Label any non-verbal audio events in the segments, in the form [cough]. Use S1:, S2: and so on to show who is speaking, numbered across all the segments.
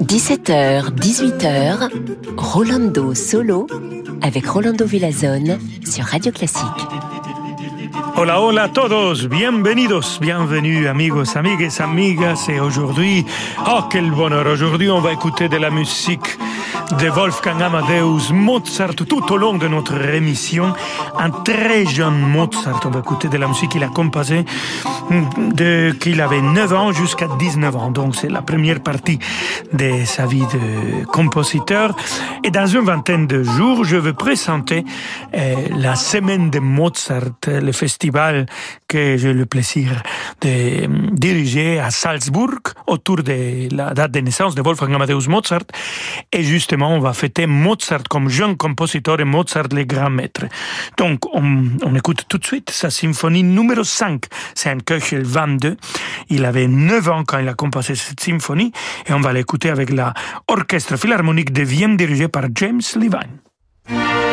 S1: 17h, 18h, Rolando Solo avec Rolando Villazone sur Radio Classique.
S2: Hola, hola a todos, bienvenidos, bienvenue amigos, amigues, amigas. Et aujourd'hui, oh quel bonheur, aujourd'hui on va écouter de la musique de Wolfgang Amadeus Mozart tout au long de notre émission. Un très jeune Mozart, on va écouter de la musique qu'il a composée de qu'il avait 9 ans jusqu'à 19 ans. Donc c'est la première partie de sa vie de compositeur. Et dans une vingtaine de jours, je vais présenter euh, la semaine de Mozart, le festival que j'ai le plaisir de euh, diriger à Salzbourg autour de la date de naissance de Wolfgang Amadeus Mozart. Et justement, on va fêter Mozart comme jeune compositeur et Mozart les grands maîtres. Donc, on, écoute tout de suite sa symphonie numéro 5. C'est un Köchel 22. Il avait 9 ans quand il a composé cette symphonie et on va l'écouter avec la Orchestre Philharmonique de Vienne dirigée par James Levine.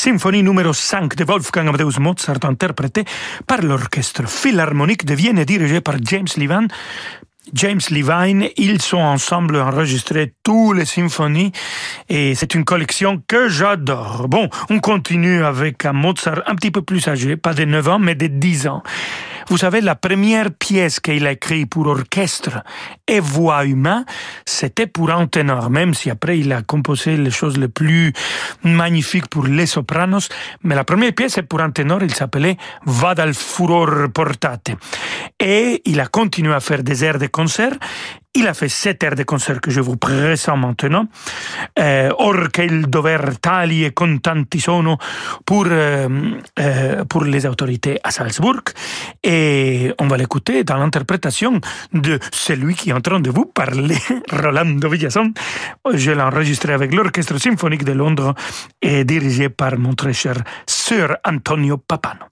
S2: Symphonie numéro 5 de Wolfgang Amadeus Mozart interprétée par l'orchestre philharmonique de Vienne dirigé par James Levine. James Levine, ils sont ensemble enregistrés toutes les symphonies et c'est une collection que j'adore. Bon, on continue avec un Mozart un petit peu plus âgé, pas de 9 ans, mais de 10 ans. Vous savez, la première pièce qu'il a écrite pour orchestre et voix humaine, c'était pour un ténor, même si après il a composé les choses les plus magnifiques pour les sopranos. Mais la première pièce est pour un ténor, il s'appelait Vadal Furor Portate. Et il a continué à faire des airs de concert il a fait sept airs de concert que je vous présente maintenant. Euh, Or qu'il dover tali e contanti sono pour, euh, euh, pour les autorités à Salzbourg. Et on va l'écouter dans l'interprétation de celui qui est en train de vous parler, [laughs] Rolando Villazon. Je l'ai enregistré avec l'Orchestre symphonique de Londres et dirigé par mon très cher Sir Antonio Papano.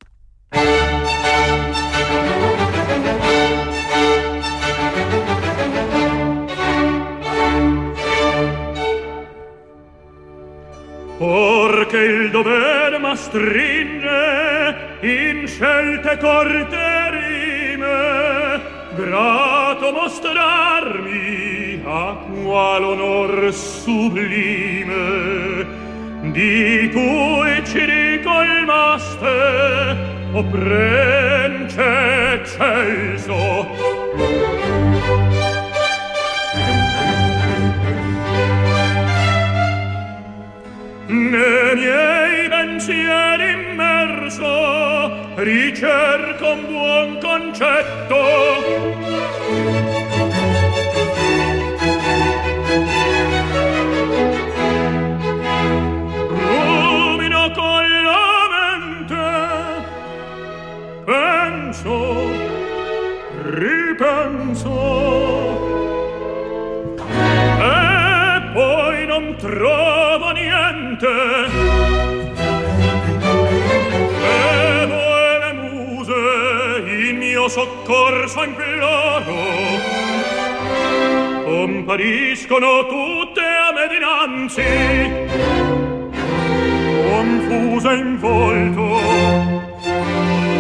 S3: or che il dover m'astringe in scelte corte rime grato mostrarmi a qual onor sublime di cui ci ricolmaste o prence eccelso. Ne miei pensieri immerso ricerco un buon concetto. Penso Ripenso. E poi non trovo soccorso imploro compariscono tutte a me dinanzi. Confuse in volto.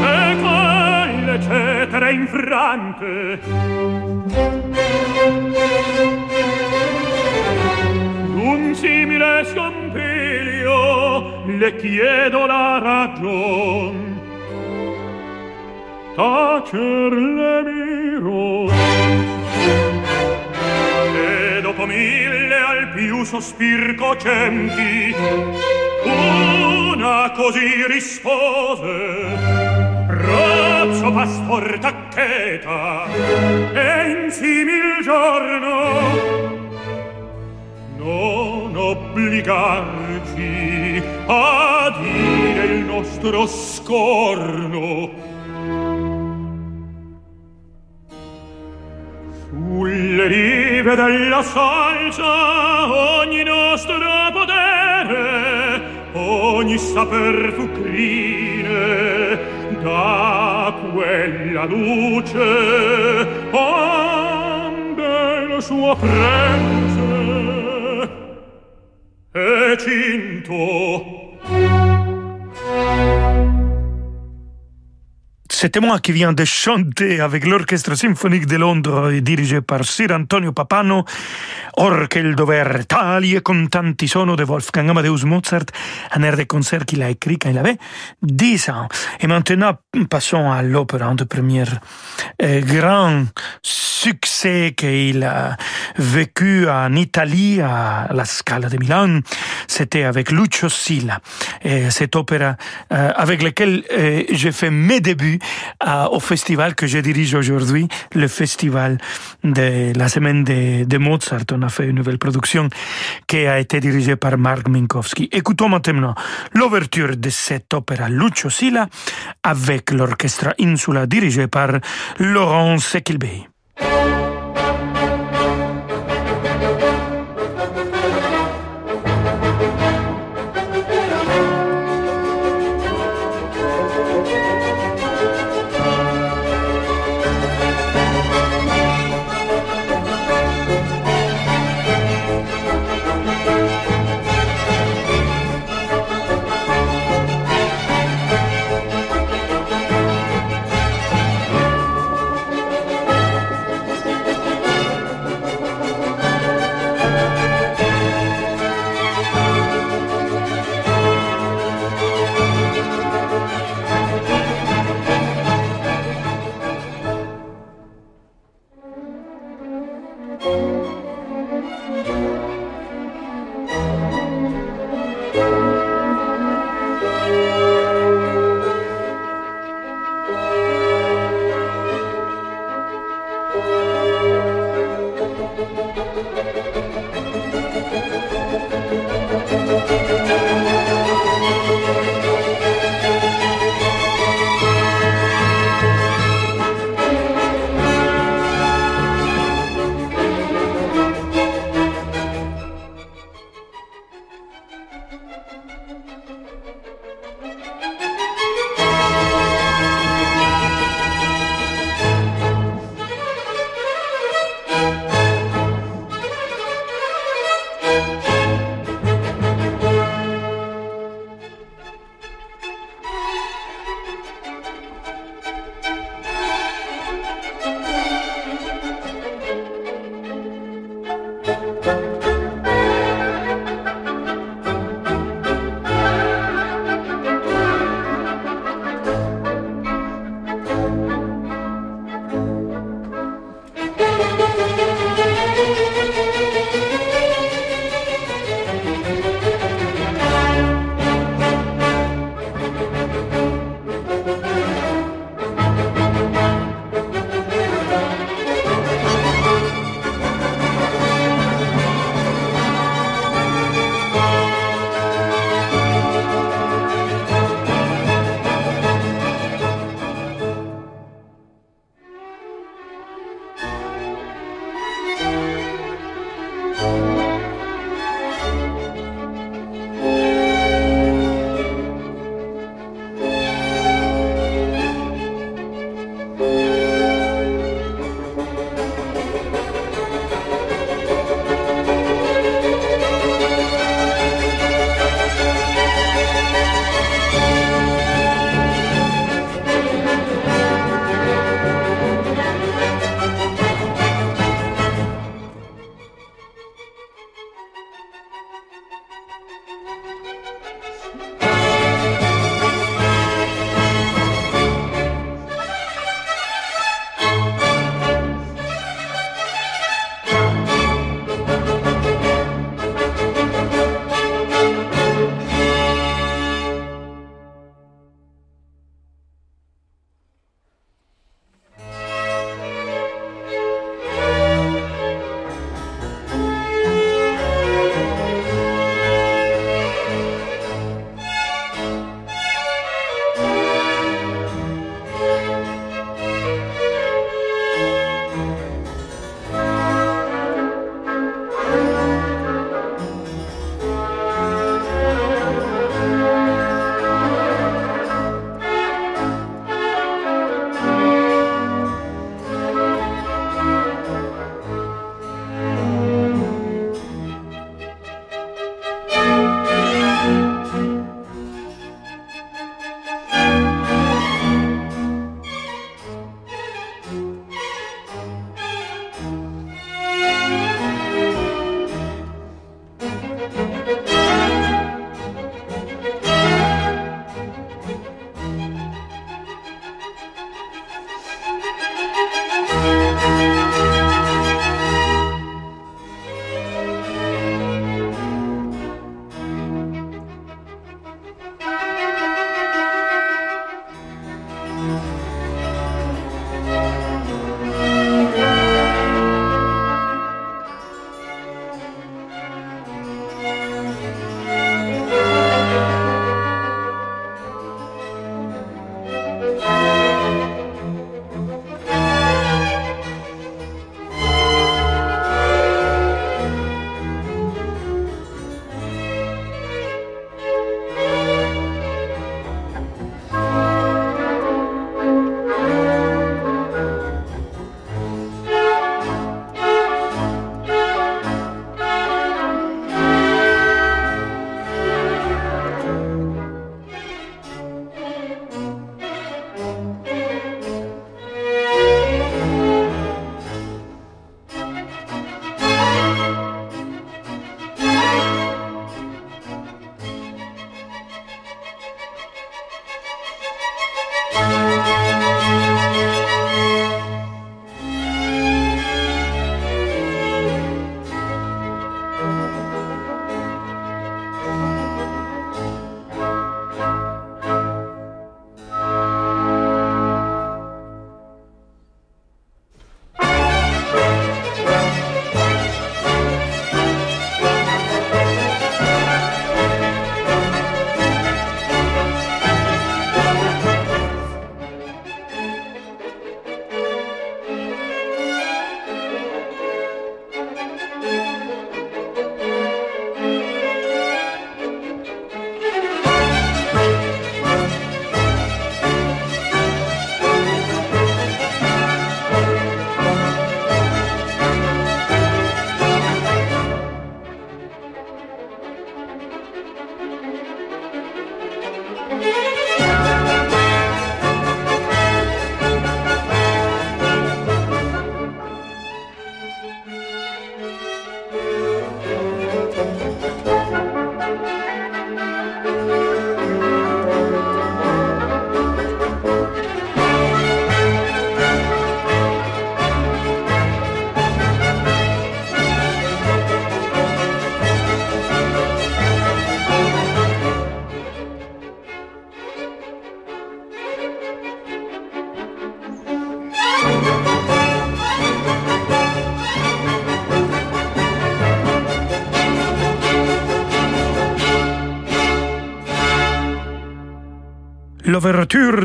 S3: E quelle cetere infrante. Un simile scompiglio le chiedo la ragion tacer le miro e dopo mille al più sospir cocenti una così rispose razzo pastor taccheta e in simil giorno non obbligarci a dire il nostro scorno. Sulle rive della salsa ogni nostro potere ogni saper fu crine da quella luce ambe lo suo prese e cinto.
S2: C'était moi qui viens de chanter avec l'Orchestre symphonique de Londres dirigé par Sir Antonio Papano, Or che il dover tali e contanti sono de Wolfgang Amadeus Mozart, un air de concert qu'il a écrit quand il avait 10 ans. Et maintenant, passons à l'opéra de premier euh, grand succès qu'il a vécu en Italie, à la Scala de Milan. C'était avec Lucio Silla. Et cet opéra euh, avec lequel euh, j'ai fait mes débuts au festival que je dirige aujourd'hui, le festival de la semaine de, Mozart. On a fait une nouvelle production qui a été dirigée par Mark Minkowski. Écoutons maintenant l'ouverture de cet opéra Lucio Silla avec l'orchestre Insula dirigé par Laurent Sekilbey.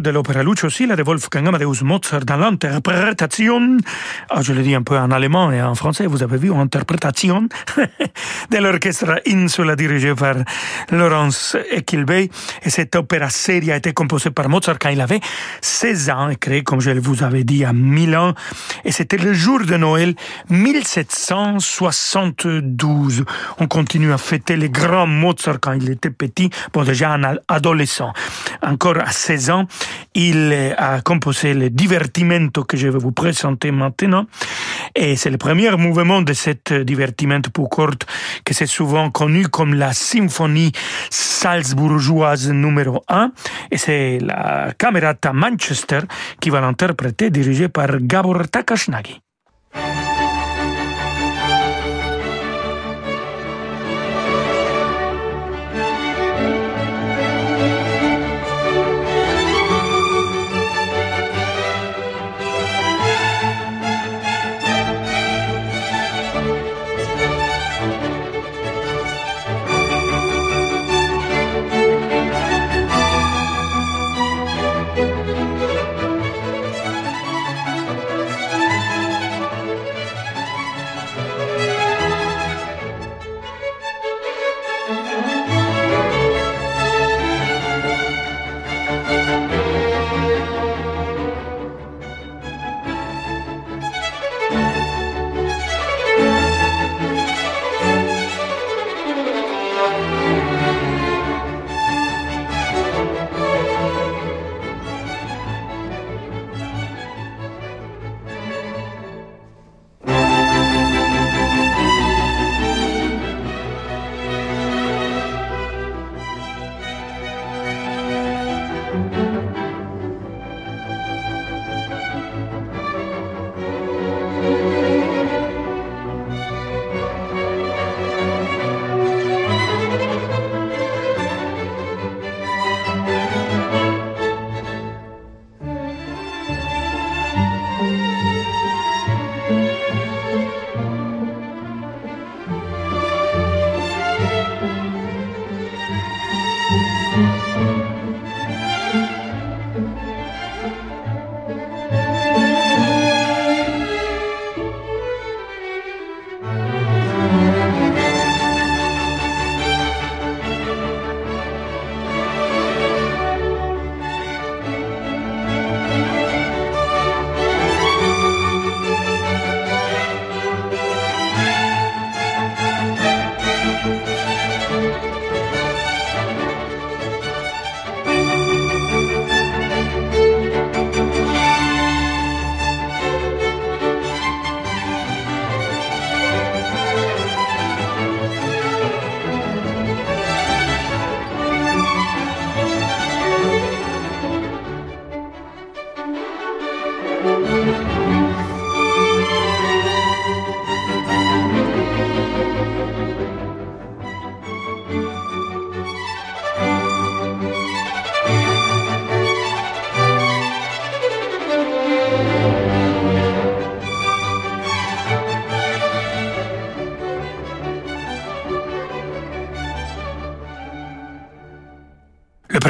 S2: De l'opéra Lucio Silla de Wolfgang Amadeus Mozart dans l'interprétation, ah, je le dis un peu en allemand et en français, vous avez vu, interprétation [laughs] de l'orchestre Insula dirigé par Laurence Equilbey. Et cette opéra série a été composée par Mozart quand il avait 16 ans et comme je vous avais dit, à Milan. Et c'était le jour de Noël 1772. On continue à fêter les grands Mozart quand il était petit, bon déjà un adolescent. Encore à 16 ans, il a composé le divertimento que je vais vous présenter maintenant. Et c'est le premier mouvement de cet divertimento pour cordes que c'est souvent connu comme la symphonie salzbourgeoise numéro 1. Et c'est la Camerata Manchester qui va l'interpréter, dirigée par Gabor Takashnagi.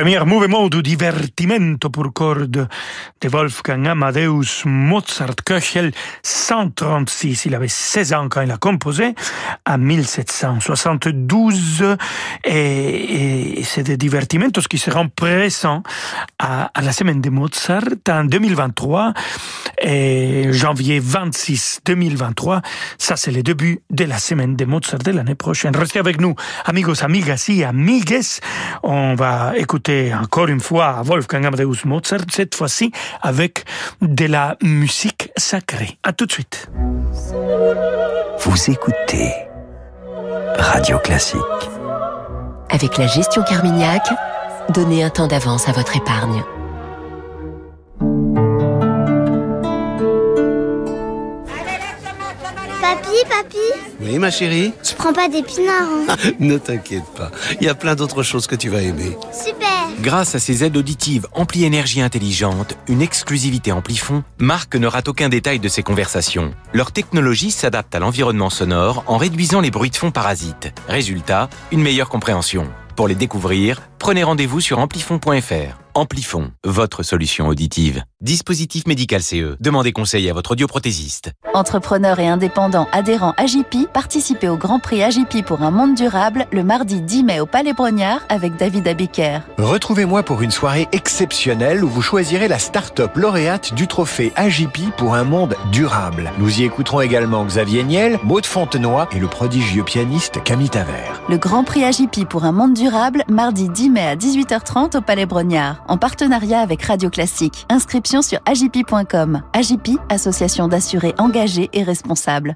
S2: Premier mouvement du divertimento pour cordes de Wolfgang Amadeus Mozart Köchel, 136. Il avait 16 ans quand il a composé, à 1772. Et, et c'est des divertimentos qui seront présents à, la semaine de Mozart en 2023. Et janvier 26 2023. Ça, c'est le début de la semaine de Mozart de l'année prochaine. Restez avec nous, amigos, amigas y amigues. On va écouter encore une fois Wolfgang Amadeus Mozart, cette fois-ci avec de la musique sacrée. À tout de suite.
S1: Vous écoutez Radio Classique. Avec la gestion Carmignac, donnez un temps d'avance à votre épargne.
S4: Papy, papy
S5: Oui, ma chérie
S4: Tu prends pas d'épinards, hein
S5: Ne t'inquiète pas, il y a plein d'autres choses que tu vas aimer.
S4: Super
S6: Grâce à ses aides auditives Ampli Énergie Intelligente, une exclusivité Amplifon, Marc ne rate aucun détail de ses conversations. Leur technologie s'adapte à l'environnement sonore en réduisant les bruits de fond parasites. Résultat, une meilleure compréhension. Pour les découvrir, prenez rendez-vous sur amplifon.fr. Amplifon, votre solution auditive. Dispositif médical CE. Demandez conseil à votre audioprothésiste.
S7: Entrepreneurs et indépendants adhérents AGP, participez au Grand Prix AGP pour un monde durable le mardi 10 mai au Palais Brognard avec David Abiker.
S8: Retrouvez-moi pour une soirée exceptionnelle où vous choisirez la start-up lauréate du trophée AGP pour un monde durable. Nous y écouterons également Xavier Niel, Maud Fontenoy et le prodigieux pianiste Camille Taver.
S7: Le Grand Prix AGP pour un monde durable, mardi 10 mai à 18h30 au Palais Brognard, en partenariat avec Radio Classique. Inscription sur agipi.com. Agipi, association d'assurés engagés et responsables.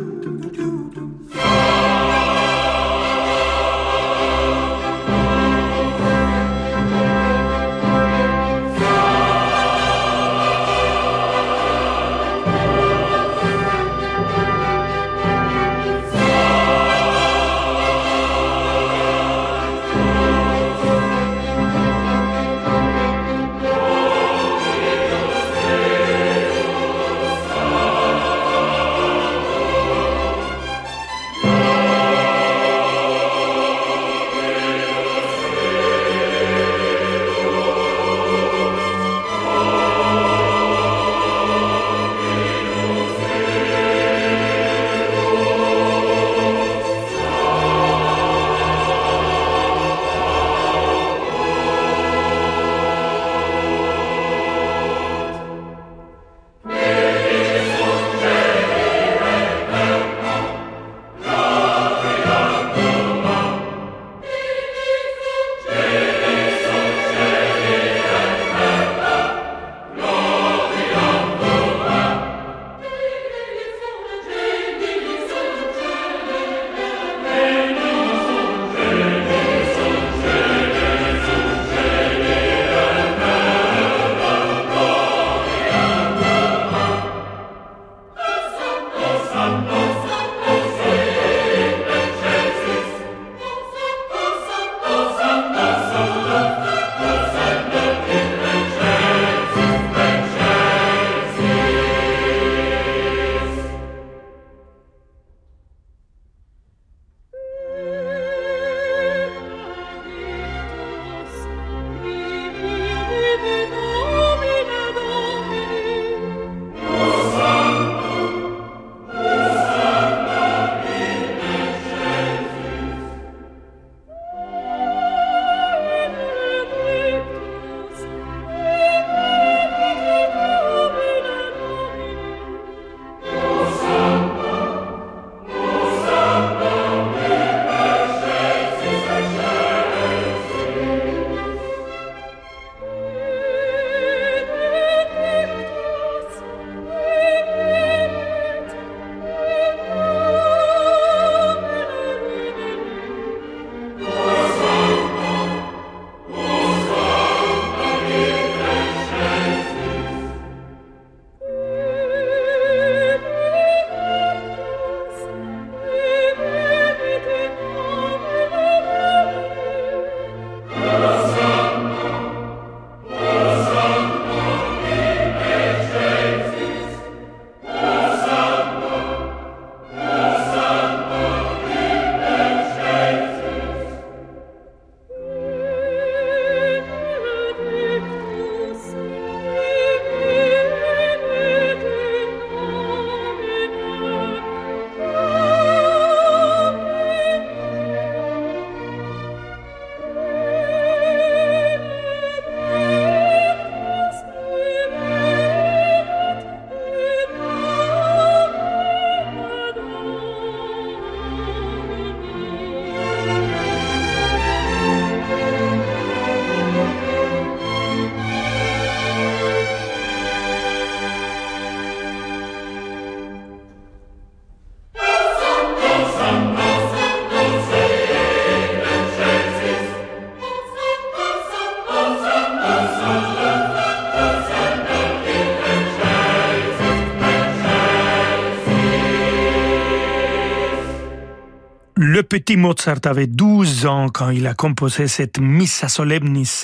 S2: Petit Mozart avait 12 ans quand il a composé cette Missa Solemnis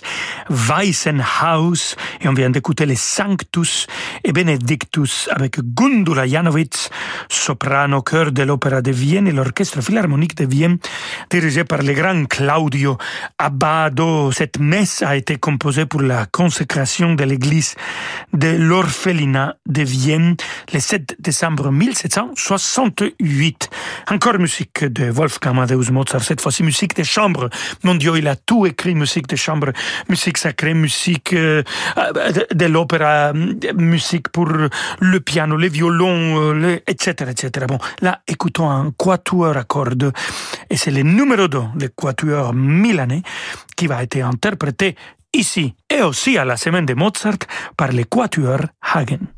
S2: Weissenhaus et on vient d'écouter les Sanctus et Benedictus avec Gundula Janowitz, soprano chœur de l'Opéra de Vienne et l'Orchestre Philharmonique de Vienne dirigé par le grand Claudio Abbado. Cette messe a été composée pour la consécration de l'église de l'Orphelinat de Vienne le 7 décembre 1768. Encore musique de Wolfgang Amadeus Mozart, cette fois-ci musique de chambre. Mon Dieu, il a tout écrit, musique de chambre, musique sacrée, musique euh, de l'opéra, musique pour le piano, les violons, etc., etc. Bon, là, écoutons un quatuor à cordes, et c'est le numéro 2, le quatuor milanais, qui va être interprété ici et aussi à la semaine de Mozart par le quatuor Hagen.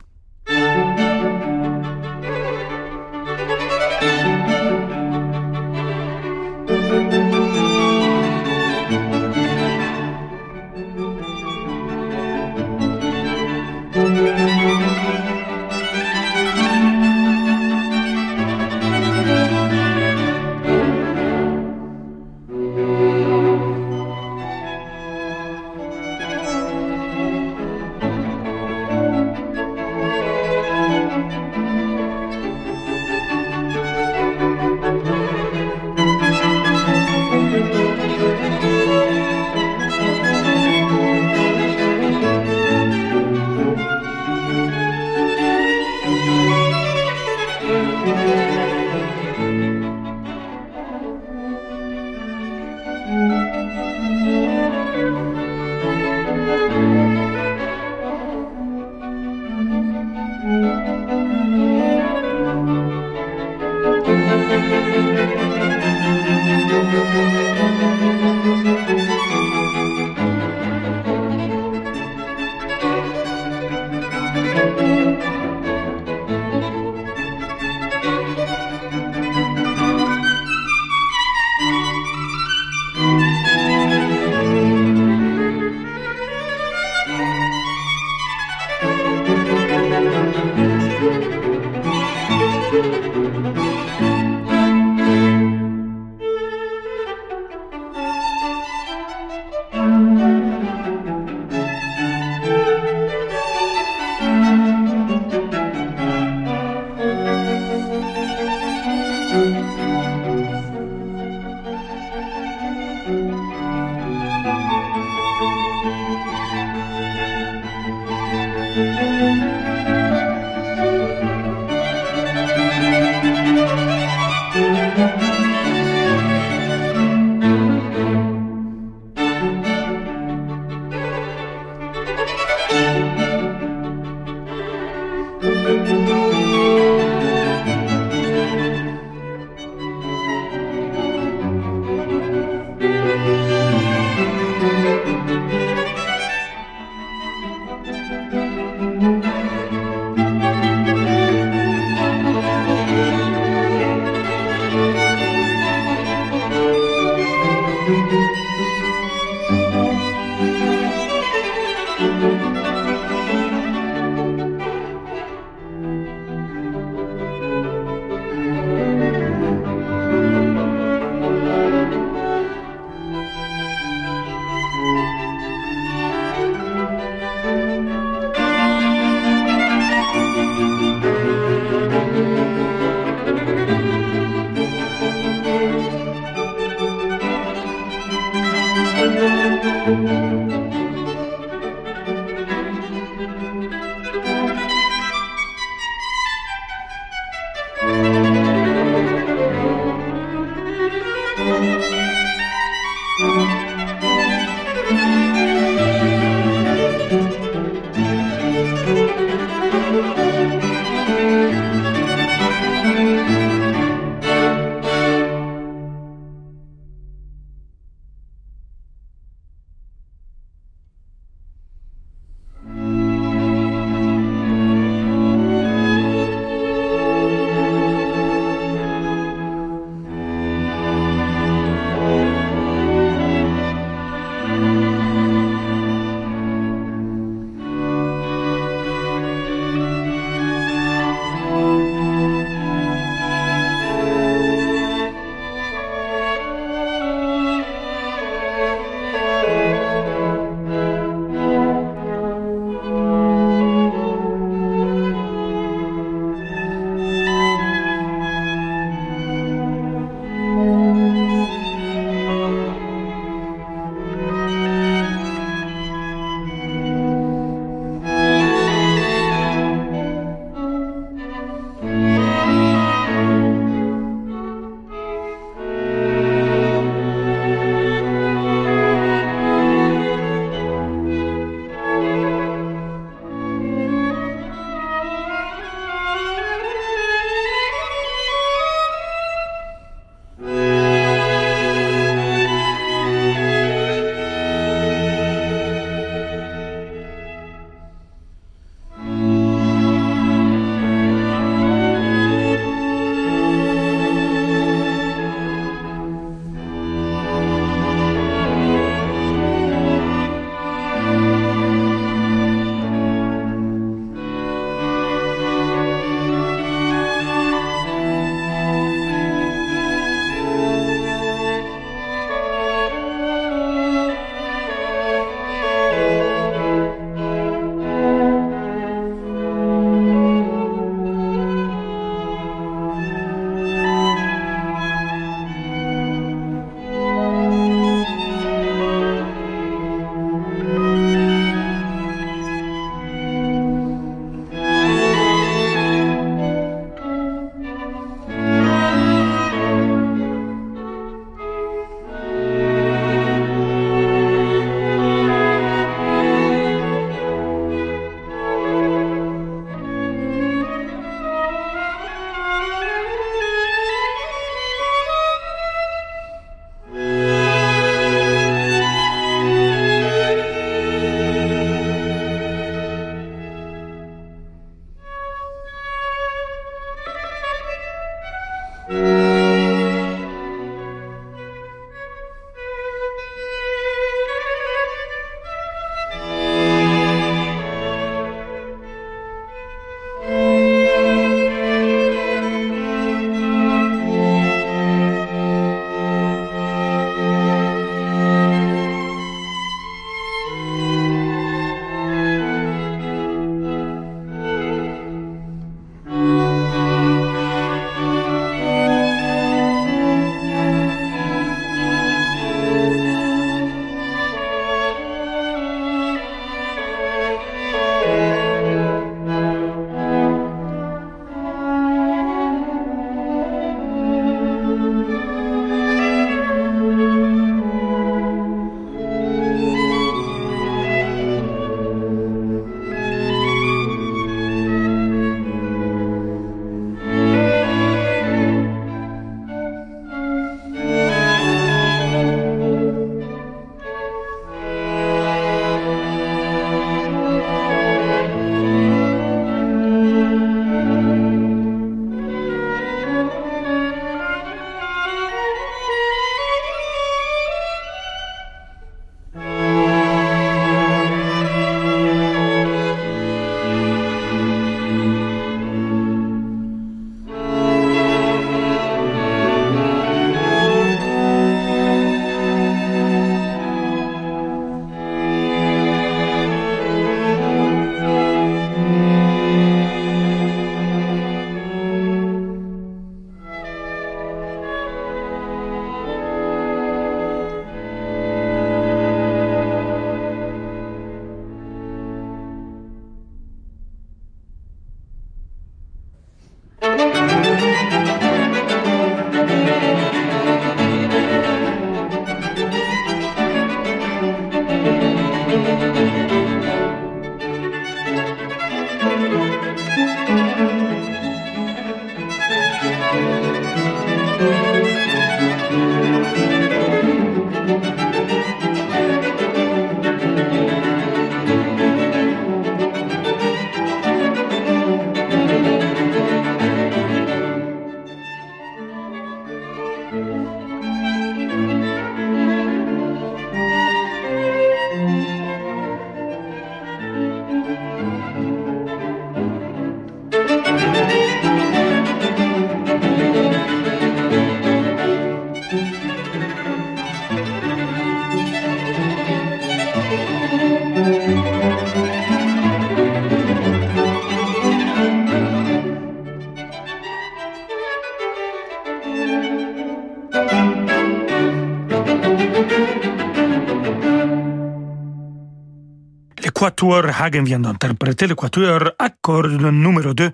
S2: Quatuor Hagen vient d'interpréter le quatuor cordes numéro 2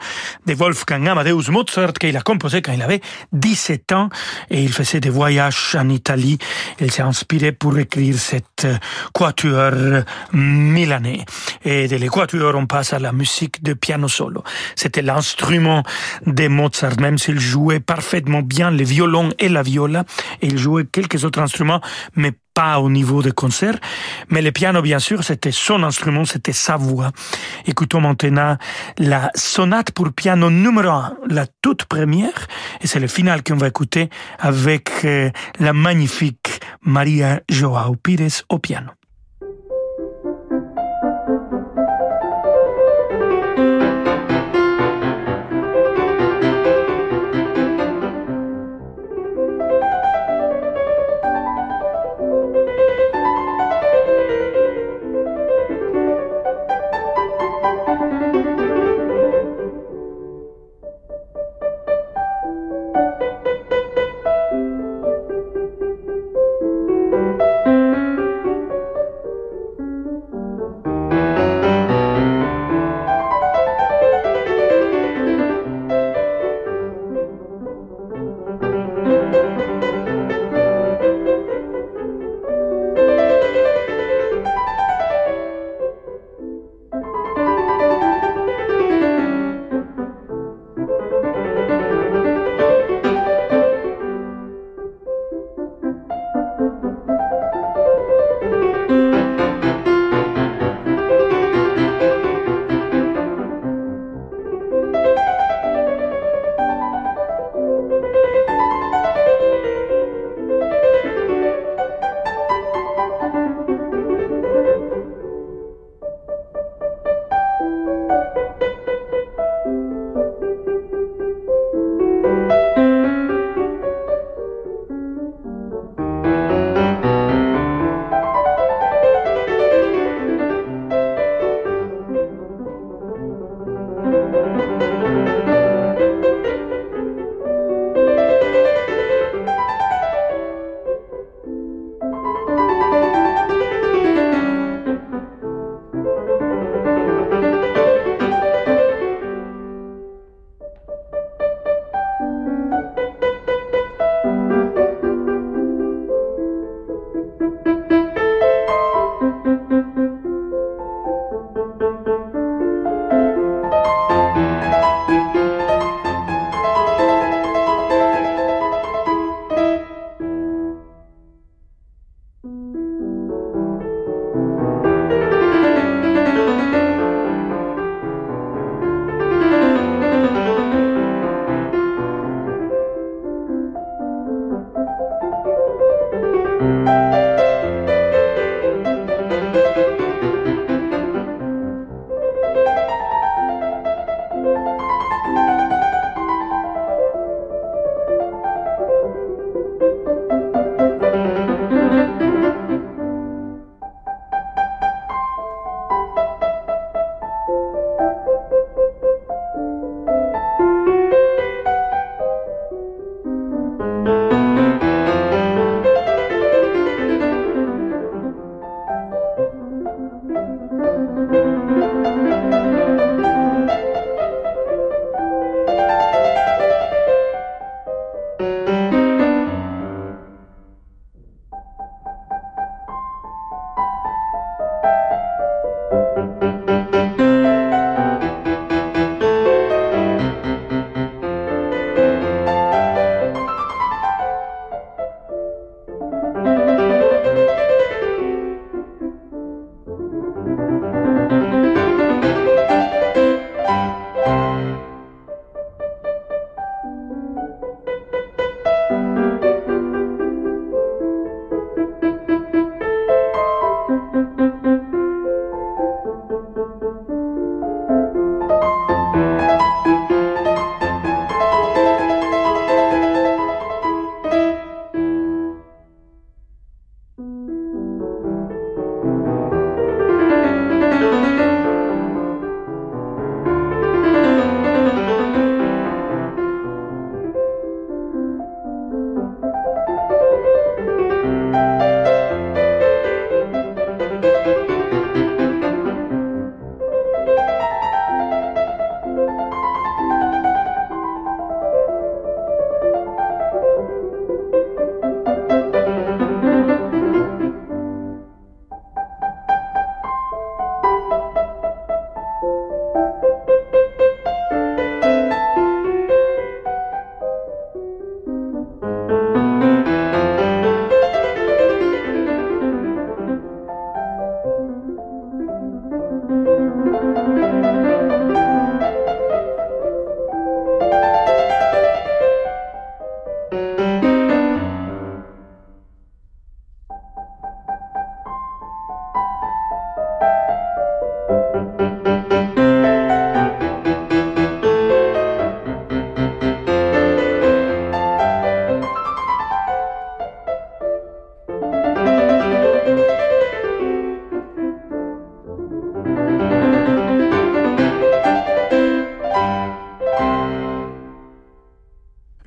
S2: de Wolfgang Amadeus Mozart qu'il a composé quand il avait 17 ans et il faisait des voyages en Italie. Il s'est inspiré pour écrire cette quatuor milanais. Et de l'équateur, on passe à la musique de piano solo. C'était l'instrument de Mozart, même s'il jouait parfaitement bien le violon et la viola, et il jouait quelques autres instruments, mais pas au niveau de concert, mais le piano, bien sûr, c'était son instrument, c'était sa voix. Écoutons maintenant la sonate pour piano numéro un, la toute première, et c'est le final qu'on va écouter avec euh, la magnifique Maria Joao Pires au piano.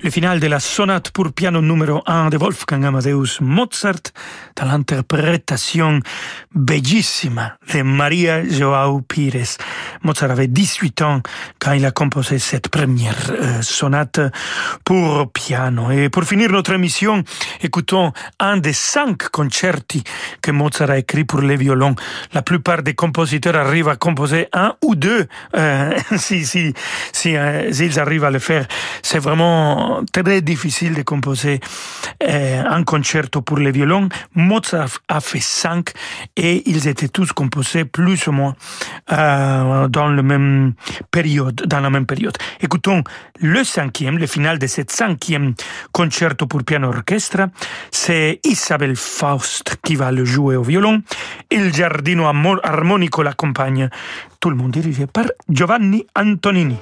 S2: Le final de la sonate pour piano numéro 1 de Wolfgang Amadeus Mozart, dans l'interprétation bellissima de Maria Joao Pires. Mozart avait 18 ans quand il a composé cette première euh, sonate pour piano. Et pour finir notre émission, écoutons un des cinq concerti que Mozart a écrit pour les violons. La plupart des compositeurs arrivent à composer un ou deux, euh, [laughs] si, si, si, euh, s'ils arrivent à le faire. C'est vraiment très difficile de composer un concerto pour les violons. Mozart a fait cinq et ils étaient tous composés plus ou moins euh, dans le même période, dans la même période. Écoutons le cinquième, le final de cette cinquième concerto pour piano orchestre. C'est Isabelle Faust qui va le jouer au violon. Il giardino armonico l'accompagne. Tout le monde dirigé par Giovanni Antonini.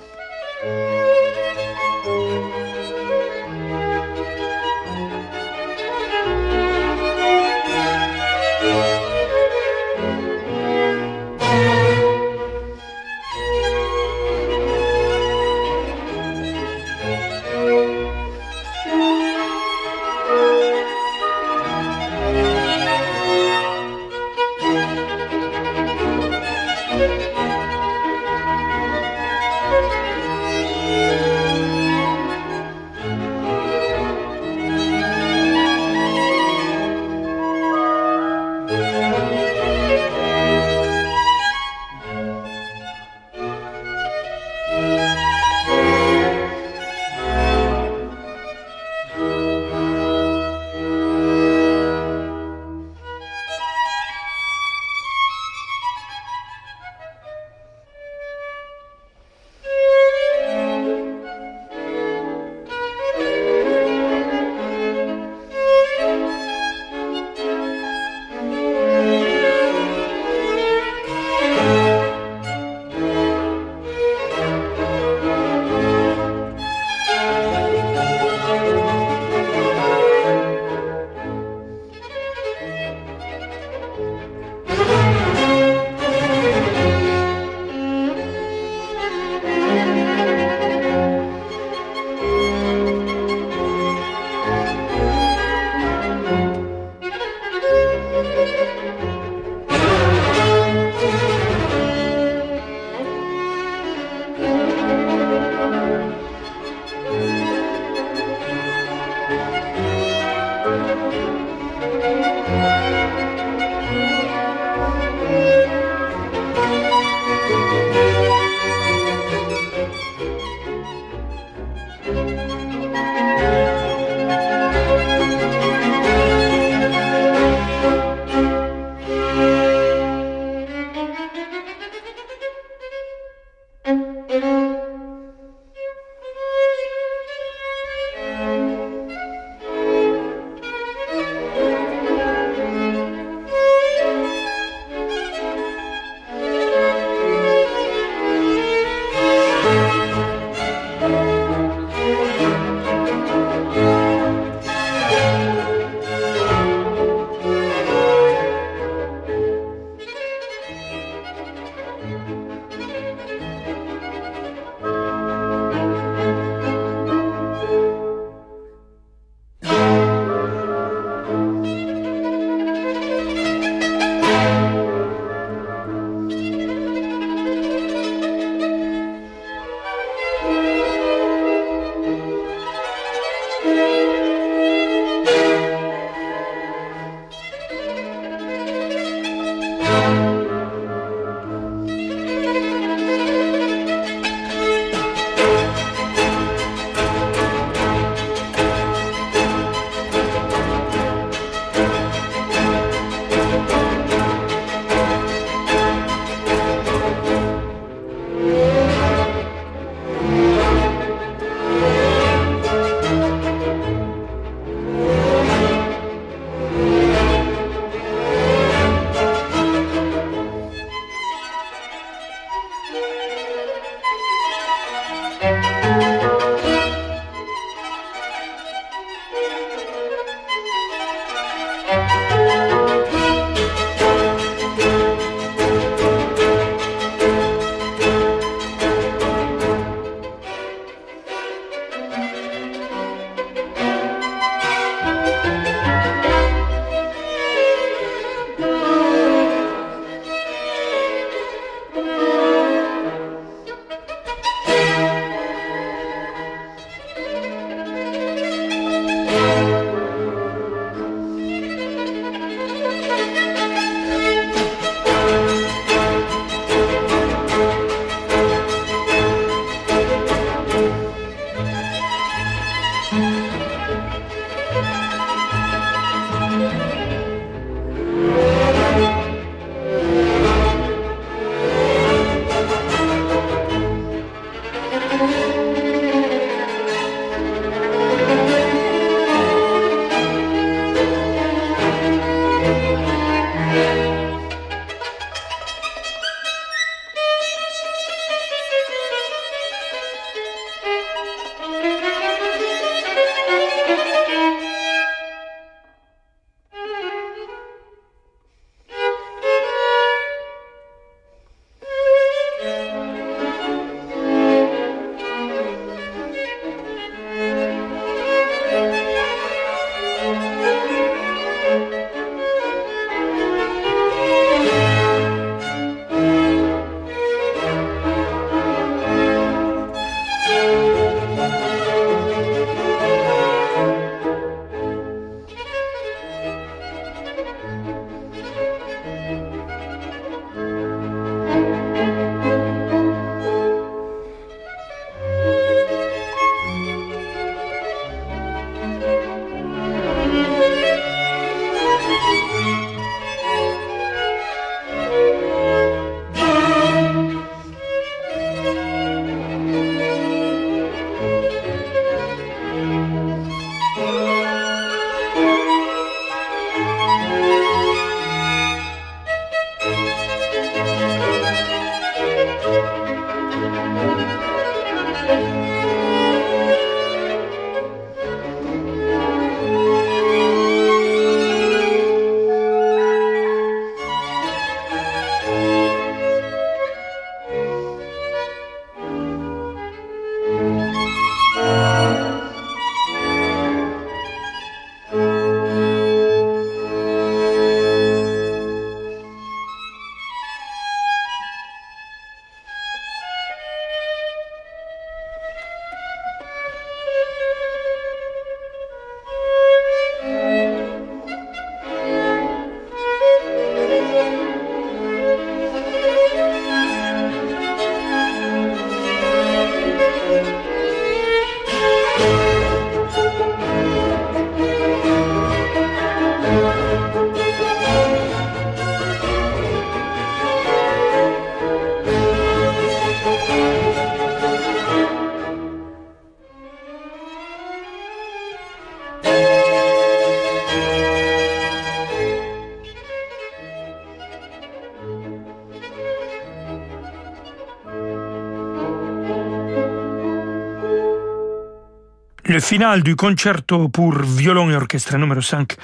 S2: Le final du concerto pour violon et orchestre numéro 5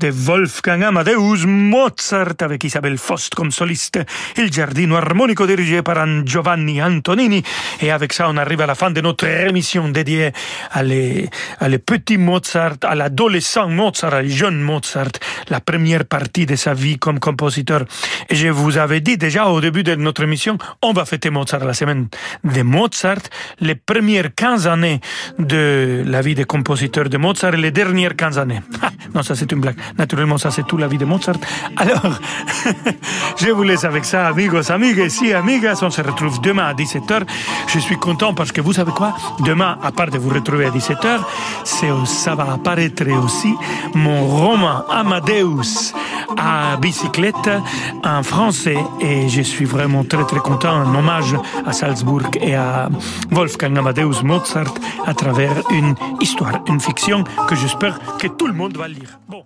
S2: de Wolfgang Amadeus Mozart avec Isabelle Faust comme soliste, il giardino armonico dirigé par Giovanni Antonini. Et avec ça, on arrive à la fin de notre émission dédiée à les, à petits Mozart, à l'adolescent Mozart, à jeune Mozart, la première partie de sa vie comme compositeur. Et je vous avais dit déjà au début de notre émission, on va fêter Mozart la semaine de Mozart, les premières 15 années de la vie des compositeurs de Mozart et les dernières 15 années. [laughs] non, ça c'est une blague. Naturellement, ça c'est toute la vie de Mozart. Alors, [laughs] je vous laisse avec ça, amigos, amigues, si amigas. On se retrouve demain à 17h. Je suis content parce que vous savez quoi? Demain, à part de vous retrouver à 17h, ça va apparaître aussi mon roman Amadeus à bicyclette en français et je suis vraiment très très content. Un hommage à Salzbourg et à Wolfgang Amadeus Mozart à travers une histoire, une fiction que j'espère que tout le monde va lire. Bon.